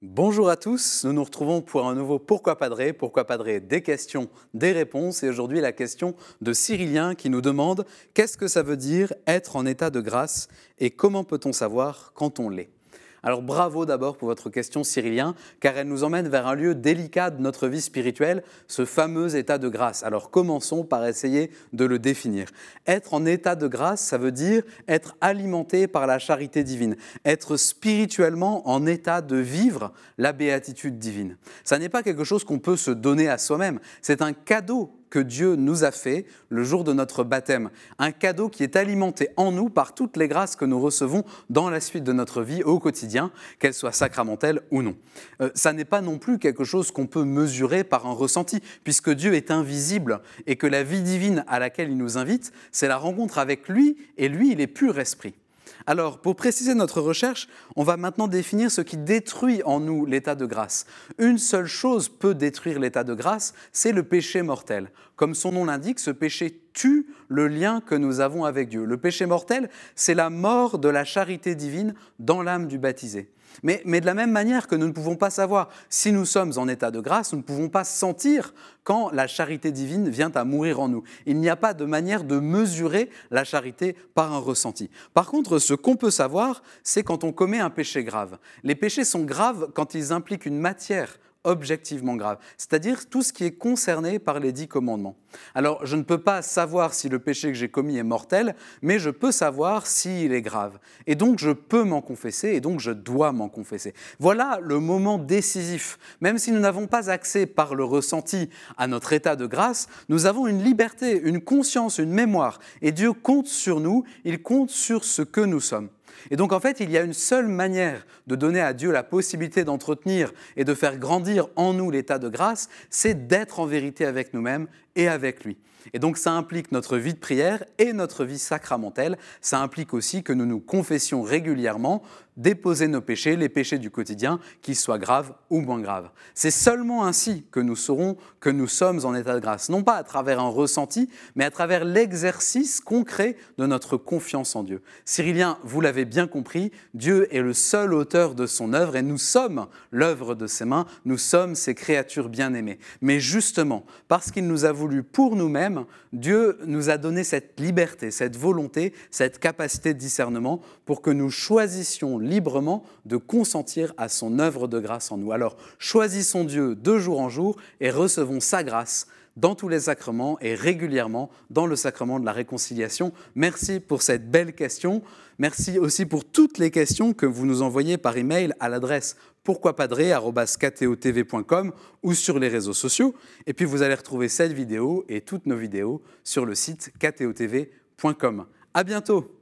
Bonjour à tous, nous nous retrouvons pour un nouveau Pourquoi Padré? Pourquoi Padré? Des questions, des réponses. Et aujourd'hui, la question de Cyrilien qui nous demande Qu'est-ce que ça veut dire être en état de grâce et comment peut-on savoir quand on l'est? Alors bravo d'abord pour votre question Cyrilien, car elle nous emmène vers un lieu délicat de notre vie spirituelle, ce fameux état de grâce. Alors commençons par essayer de le définir. Être en état de grâce, ça veut dire être alimenté par la charité divine, être spirituellement en état de vivre la béatitude divine. Ça n'est pas quelque chose qu'on peut se donner à soi-même, c'est un cadeau que Dieu nous a fait le jour de notre baptême. Un cadeau qui est alimenté en nous par toutes les grâces que nous recevons dans la suite de notre vie au quotidien, qu'elles soient sacramentelles ou non. Euh, ça n'est pas non plus quelque chose qu'on peut mesurer par un ressenti, puisque Dieu est invisible et que la vie divine à laquelle il nous invite, c'est la rencontre avec lui, et lui, il est pur esprit. Alors, pour préciser notre recherche, on va maintenant définir ce qui détruit en nous l'état de grâce. Une seule chose peut détruire l'état de grâce, c'est le péché mortel. Comme son nom l'indique, ce péché tue le lien que nous avons avec Dieu. Le péché mortel, c'est la mort de la charité divine dans l'âme du baptisé. Mais, de la même manière que nous ne pouvons pas savoir si nous sommes en état de grâce, nous ne pouvons pas sentir quand la charité divine vient à mourir en nous. Il n'y a pas de manière de mesurer la charité par un ressenti. Par contre, ce qu'on peut savoir, c'est quand on commet un péché grave. Les péchés sont graves quand ils impliquent une matière objectivement grave, c'est-à-dire tout ce qui est concerné par les dix commandements. Alors, je ne peux pas savoir si le péché que j'ai commis est mortel, mais je peux savoir s'il est grave. Et donc, je peux m'en confesser, et donc je dois m'en confesser. Voilà le moment décisif. Même si nous n'avons pas accès par le ressenti à notre état de grâce, nous avons une liberté, une conscience, une mémoire. Et Dieu compte sur nous, il compte sur ce que nous sommes. Et donc en fait, il y a une seule manière de donner à Dieu la possibilité d'entretenir et de faire grandir en nous l'état de grâce, c'est d'être en vérité avec nous-mêmes et avec lui. Et donc ça implique notre vie de prière et notre vie sacramentelle. Ça implique aussi que nous nous confessions régulièrement, déposer nos péchés, les péchés du quotidien, qu'ils soient graves ou moins graves. C'est seulement ainsi que nous saurons que nous sommes en état de grâce, non pas à travers un ressenti, mais à travers l'exercice concret de notre confiance en Dieu. Cyrilien, vous l'avez bien compris, Dieu est le seul auteur de son œuvre et nous sommes l'œuvre de ses mains, nous sommes ses créatures bien-aimées. Mais justement, parce qu'il nous a pour nous-mêmes, Dieu nous a donné cette liberté, cette volonté, cette capacité de discernement pour que nous choisissions librement de consentir à son œuvre de grâce en nous. Alors choisissons Dieu de jour en jour et recevons sa grâce dans tous les sacrements et régulièrement dans le sacrement de la réconciliation. Merci pour cette belle question. Merci aussi pour toutes les questions que vous nous envoyez par email à l'adresse pourquoipadré.com ou sur les réseaux sociaux. Et puis vous allez retrouver cette vidéo et toutes nos vidéos sur le site ktotv.com. À bientôt!